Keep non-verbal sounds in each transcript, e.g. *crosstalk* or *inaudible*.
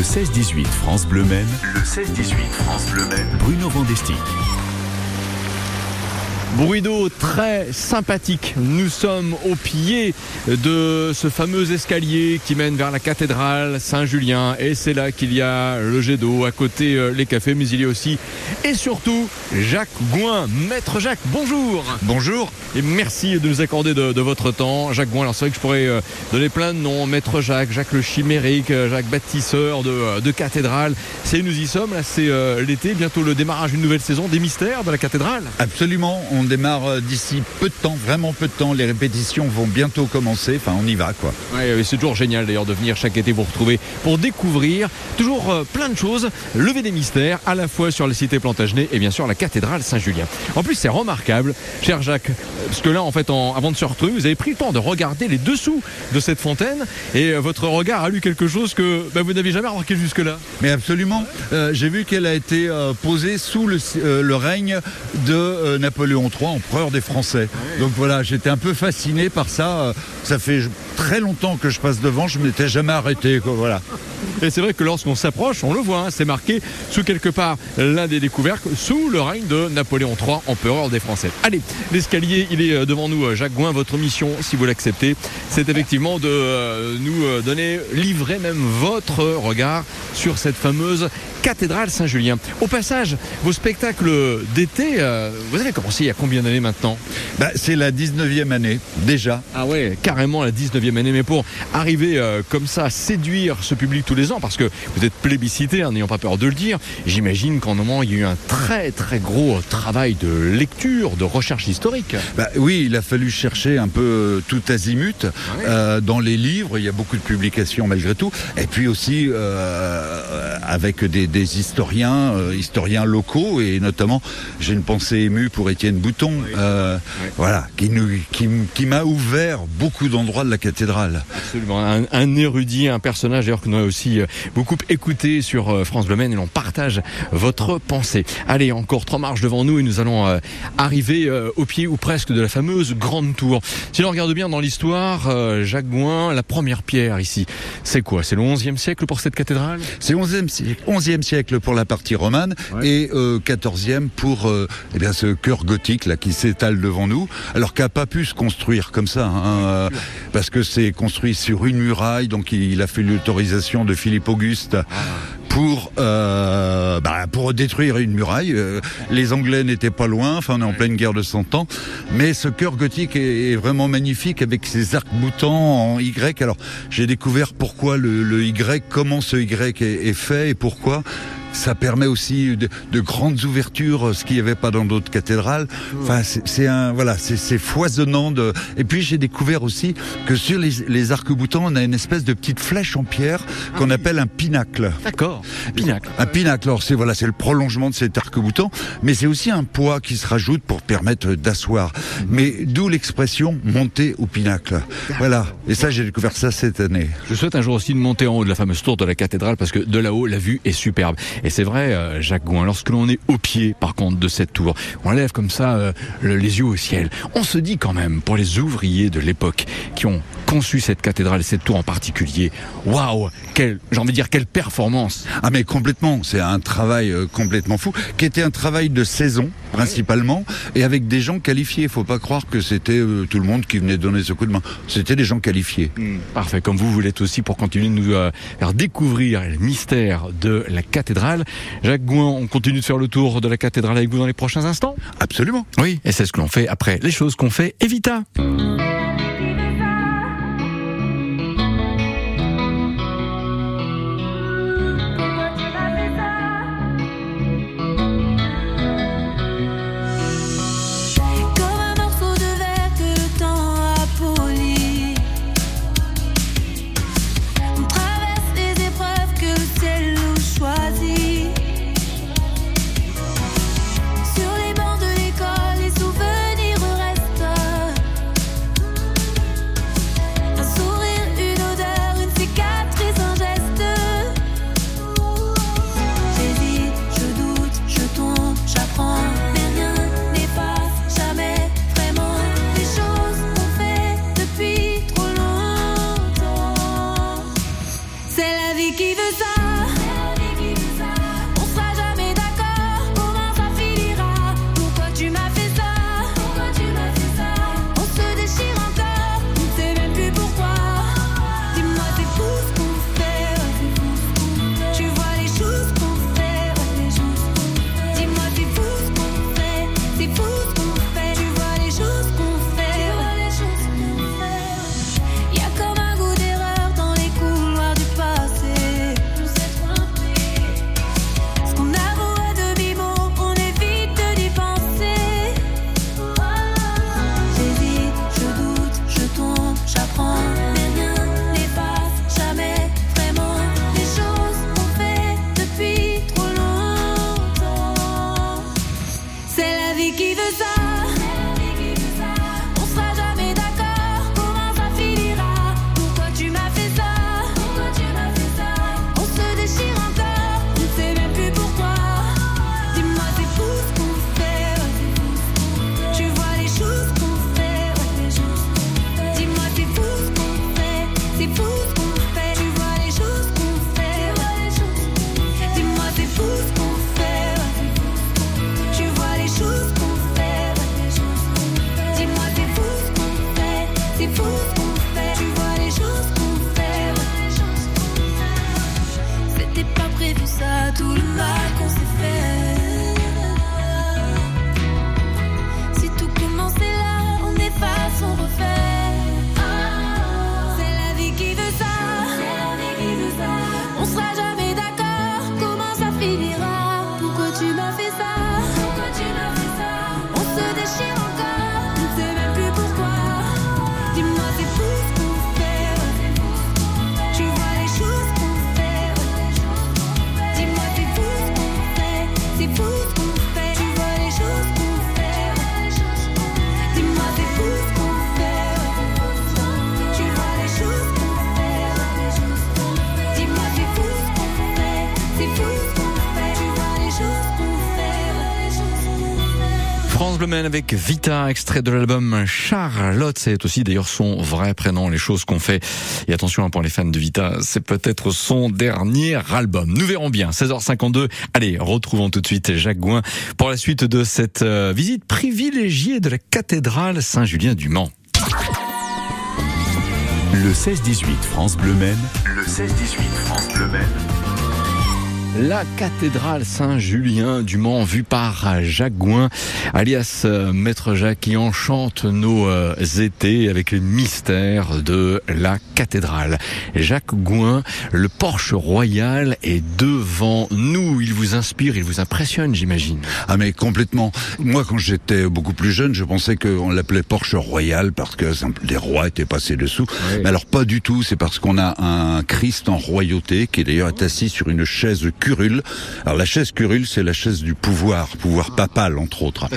Le 16-18 France Bleu Maine. Le 16-18 France Bleu Maine. Bruno Vandestick. Bruit d'eau très sympathique. Nous sommes au pied de ce fameux escalier qui mène vers la cathédrale Saint-Julien. Et c'est là qu'il y a le jet d'eau, à côté euh, les cafés, mais il y a aussi et surtout Jacques Gouin. Maître Jacques, bonjour. Bonjour. Et merci de nous accorder de, de votre temps. Jacques Gouin, alors c'est vrai que je pourrais euh, donner plein de noms. Maître Jacques, Jacques le chimérique, euh, Jacques bâtisseur de, de cathédrale. C'est nous y sommes, là c'est euh, l'été, bientôt le démarrage d'une nouvelle saison des mystères de la cathédrale. Absolument. On démarre euh, d'ici peu de temps, vraiment peu de temps. Les répétitions vont bientôt commencer. Enfin, on y va, quoi. Ouais, ouais, c'est toujours génial d'ailleurs de venir chaque été vous retrouver pour découvrir toujours euh, plein de choses, lever des mystères à la fois sur la cité Plantagenet et bien sûr la cathédrale Saint-Julien. En plus, c'est remarquable, cher Jacques, euh, parce que là, en fait, en- avant de se retrouver, vous avez pris le temps de regarder les dessous de cette fontaine et euh, votre regard a lu quelque chose que bah, vous n'avez jamais remarqué jusque-là. Mais absolument. Euh, J'ai vu qu'elle a été euh, posée sous le, euh, le règne de euh, Napoléon Empereur des Français. Donc voilà, j'étais un peu fasciné par ça. Euh, Ça fait très longtemps que je passe devant. Je m'étais jamais arrêté. Quoi, voilà. Et c'est vrai que lorsqu'on s'approche, on le voit, hein, c'est marqué sous quelque part l'un des découvertes, sous le règne de Napoléon III, empereur des Français. Allez, l'escalier, il est euh, devant nous, euh, Jacques Gouin. Votre mission, si vous l'acceptez, c'est effectivement de euh, nous donner, livrer même votre regard sur cette fameuse cathédrale Saint-Julien. Au passage, vos spectacles d'été, euh, vous avez commencé il y a combien d'années maintenant? Bah, C'est la 19e année, déjà. ah ouais, carrément la 19e année. Mais pour arriver euh, comme ça à séduire ce public tous les parce que vous êtes plébiscité, hein, n'ayant pas peur de le dire, j'imagine qu'en moment il y a eu un très très gros travail de lecture, de recherche historique. Bah, oui, il a fallu chercher un peu tout azimut euh, dans les livres. Il y a beaucoup de publications malgré tout. Et puis aussi euh, avec des, des historiens, euh, historiens locaux et notamment j'ai une pensée émue pour Étienne Bouton, voilà, qui nous, qui, m'a ouvert beaucoup d'endroits de la cathédrale. Absolument, un, un érudit, un personnage d'ailleurs que nous avons aussi beaucoup écouté sur euh, France Bleu Maine et l'on partage votre pensée. Allez, encore trois marches devant nous et nous allons euh, arriver euh, au pied ou presque de la fameuse grande tour. Si l'on regarde bien dans l'histoire, euh, Jacques Gouin, la première pierre ici, c'est quoi? C'est le 11e siècle pour cette cathédrale? C'est 11e siècle, 11e siècle pour la partie romane Ouais. et euh, 14e pour eh bien, ce cœur gothique là qui s'étale devant nous, alors qu'a pas pu se construire comme ça, hein, parce que c'est construit sur une muraille, donc il, il a fait l'autorisation de Philippe Auguste. Pour euh, bah, pour détruire une muraille, Euh, les Anglais n'étaient pas loin. Enfin, on est en pleine guerre de 100 ans, mais ce cœur gothique est, vraiment magnifique avec ses arcs boutants en Y. Alors, j'ai découvert pourquoi le, Y, comment ce Y est fait et pourquoi. Ça permet aussi de, de grandes ouvertures, ce qu'il n'y avait pas dans d'autres cathédrales. Enfin, c'est un voilà, c'est foisonnant. De... Et puis j'ai découvert aussi que sur les, les arcs-boutants, on a une espèce de petite flèche en pierre qu'on appelle un pinacle. D'accord, pinacle. Un pinacle, alors c'est voilà, c'est le prolongement de cet arc-boutant, mais c'est aussi un poids qui se rajoute pour permettre d'asseoir. Mais d'où l'expression monter au pinacle. Voilà. Et ça, j'ai découvert ça cette année. Je souhaite un jour aussi de monter en haut de la fameuse tour de la cathédrale parce que de là-haut, la vue est superbe. Et c'est vrai, euh, Jacques Gouin, lorsque l'on est au pied, par contre, de cette tour, on lève comme ça euh, le- les yeux au ciel. On se dit quand même, pour les ouvriers de l'époque qui ont conçu cette cathédrale et cette tour en particulier, waouh, quelle, j'ai envie de dire, quelle performance. Ah mais complètement, c'est un travail euh, complètement fou, qui était un travail de saison principalement, et avec des gens qualifiés. Faut pas croire que c'était euh, tout le monde qui venait donner ce coup de main. C'était des gens qualifiés. Parfait, comme vous, vous l'êtes aussi pour continuer de nous euh, faire découvrir le mystère de la cathédrale. Jacques Gouin, on continue de faire le tour de la cathédrale avec vous dans les prochains instants Absolument. Oui, et c'est ce que l'on fait après les choses qu'on fait Evita. Fait. France Bleu Maine avec Vita, extrait de l'album Charlotte. C'est aussi d'ailleurs son vrai prénom, les choses qu'on fait. Et attention, hein, pour les fans de Vita, c'est peut-être son dernier album. Nous verrons bien. 16h52. Allez, retrouvons tout de suite Jacques Gouin pour la suite de cette euh, visite privilégiée de la cathédrale Saint-Julien du Mans. Le 16-18 France Bleu Maine. Le 16-18 France Bleu Maine. La cathédrale Saint-Julien du Mans, vue par Jacques Gouin, alias euh, Maître Jacques, qui enchante nos euh, étés avec les mystères de la cathédrale. Jacques Gouin, le Porsche royal est devant nous. Il vous inspire, il vous impressionne, j'imagine. Ah mais complètement. Moi quand j'étais beaucoup plus jeune, je pensais qu'on l'appelait Porsche Royal parce que les rois étaient passés dessous. Oui. Mais alors pas du tout, c'est parce qu'on a un Christ en royauté qui d'ailleurs est assis sur une chaise curule. Alors la chaise curule, c'est la chaise du pouvoir, pouvoir papal entre autres.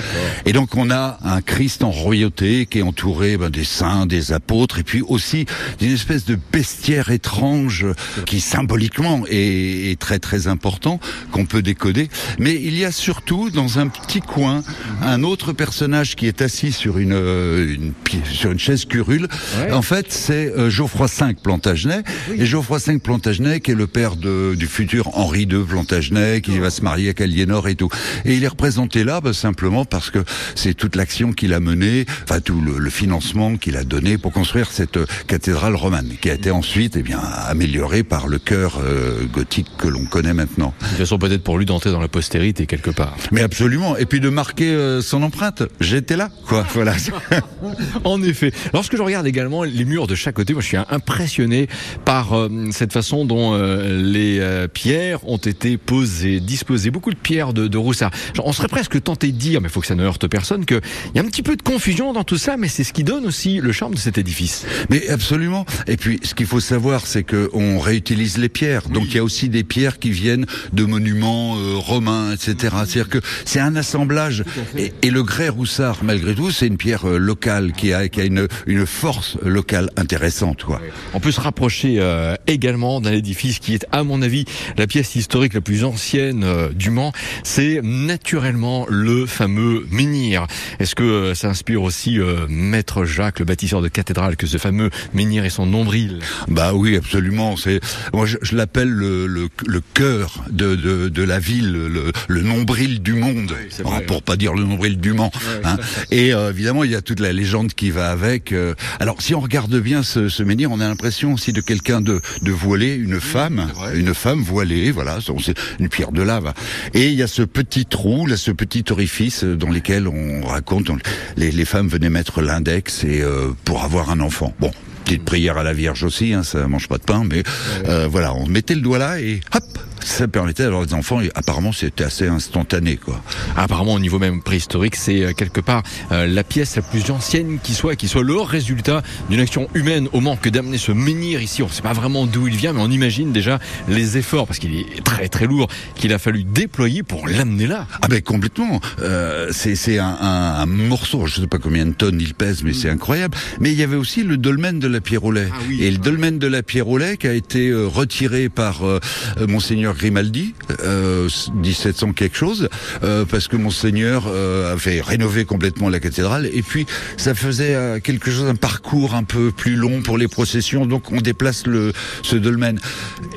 Et donc on a un Christ en royauté qui est entouré ben, des saints, des apôtres et puis aussi d'une espèce de bestiaire étrange qui symboliquement est, est très très important qu'on peut décoder. Mais il y a surtout dans un petit coin un autre personnage qui est assis sur une, euh, une sur une chaise curule. Ouais. En fait, c'est euh, Geoffroy V Plantagenet et Geoffroy V Plantagenet qui est le père de, du futur Henri II Plantagenet qui va se marier avec Aliénor et tout. Et il est représenté là bah, simplement parce que c'est toute l'action qu'il a menée, enfin tout le, le financement qu'il a donné pour construire cette euh, cathédrale romane qui a été ensuite eh bien améliorée par le chœur euh, gothique que l'on connaît maintenant. Une façon peut-être pour lui d'entrer dans la postérité quelque part. Mais absolument. Et puis de marquer euh, son empreinte. J'étais là, quoi. *laughs* Voilà. *laughs* En effet. Lorsque je regarde également les murs de chaque côté, moi je suis impressionné par euh, cette façon dont euh, les euh, pierres ont été posées, disposées. Beaucoup de pierres de, de Roussard. Genre, on serait presque tenté de dire, mais il faut que ça ne heurte personne, qu'il y a un petit peu de confusion dans tout ça, mais c'est ce qui donne aussi le charme de cet édifice. Mais absolument. Et puis, ce qu'il faut savoir, c'est que on réutilise les pierres. Donc, il y a aussi des pierres qui viennent de monuments euh, romains, etc. C'est-à-dire que c'est un assemblage. Et, et le grès roussard, malgré tout, c'est une pierre euh, locale qui a, qui a une, une force locale intéressante, quoi. On peut se rapprocher euh, également d'un édifice qui est, à mon avis, la pièce historique la plus ancienne euh, du Mans. C'est naturellement le fameux menhir. Est-ce que euh, ça inspire aussi euh, Maître Jacques, le bâtisseur de cathédrale, que ce fameux menhir est son nombril? Bah oui, absolument. C'est moi je, je l'appelle le, le, le cœur de, de, de la ville, le, le nombril du monde, c'est vrai, Ah, pour pas dire le nombril du Mans. hein. Et euh, évidemment, il y a toute la légende qui va avec. euh. Alors, si on regarde bien ce, ce menhir, on a l'impression aussi de quelqu'un de, de voilé, une femme, une femme voilée. Voilà, c'est une pierre de lave. Et il y a ce petit trou, là, ce petit orifice dans lequel on raconte on- les, les femmes venaient mettre l'index et euh, pour avoir un enfant. Bon. Petite prière à la Vierge aussi, hein, ça mange pas de pain, mais euh, voilà, on mettait le doigt là et hop, ça permettait d'avoir des enfants. Et apparemment, c'était assez instantané, quoi. Apparemment, au niveau même préhistorique, c'est euh, quelque part euh, la pièce la plus ancienne qui soit, qui soit le résultat d'une action humaine au Mans que d'amener ce menhir ici. On ne sait pas vraiment d'où il vient, mais on imagine déjà les efforts, parce qu'il est très très lourd, qu'il a fallu déployer pour l'amener là. Ah ben complètement. Euh, c'est un, un, un morceau. Je sais pas combien de tonnes il pèse, mais c'est incroyable. Mais il y avait aussi le dolmen de la Pierre au lait. Ah oui. Et le dolmen de la Pierre au lait qui a été euh, retiré par euh, euh, Grimaldi, euh, 1700 quelque chose, euh, parce que monseigneur euh, avait rénové complètement la cathédrale. Et puis ça faisait euh, quelque chose, un parcours un peu plus long pour les processions. Donc on déplace le ce dolmen.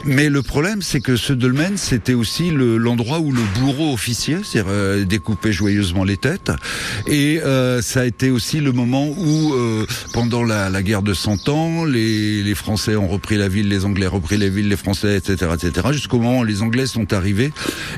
Mais le problème, c'est que ce dolmen, c'était aussi le- l'endroit où le bourreau officiait, c'est-à-dire euh, découpait joyeusement les têtes. Et euh, ça a été aussi le moment où, pendant la, la guerre de Cent Ans, les, les Français ont repris la ville, les Anglais ont repris la ville, les Français, etc., etc., jusqu'au moment où les Anglais sont arrivés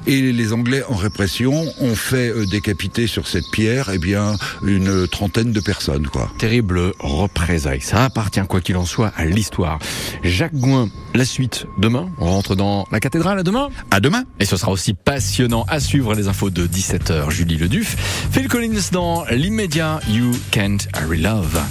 et les Anglais en répression ont fait euh, décapiter sur cette pierre, eh bien, une trentaine de personnes, quoi. Terrible représailles. Ça appartient, quoi qu'il en soit, à l'histoire. Jacques Gouin, la suite demain. On rentre dans la cathédrale à demain. À demain. Et ce sera aussi passionnant à suivre les infos de 17h. Julie Leduf. Phil Collins dans l'immédiat You Can't Relove.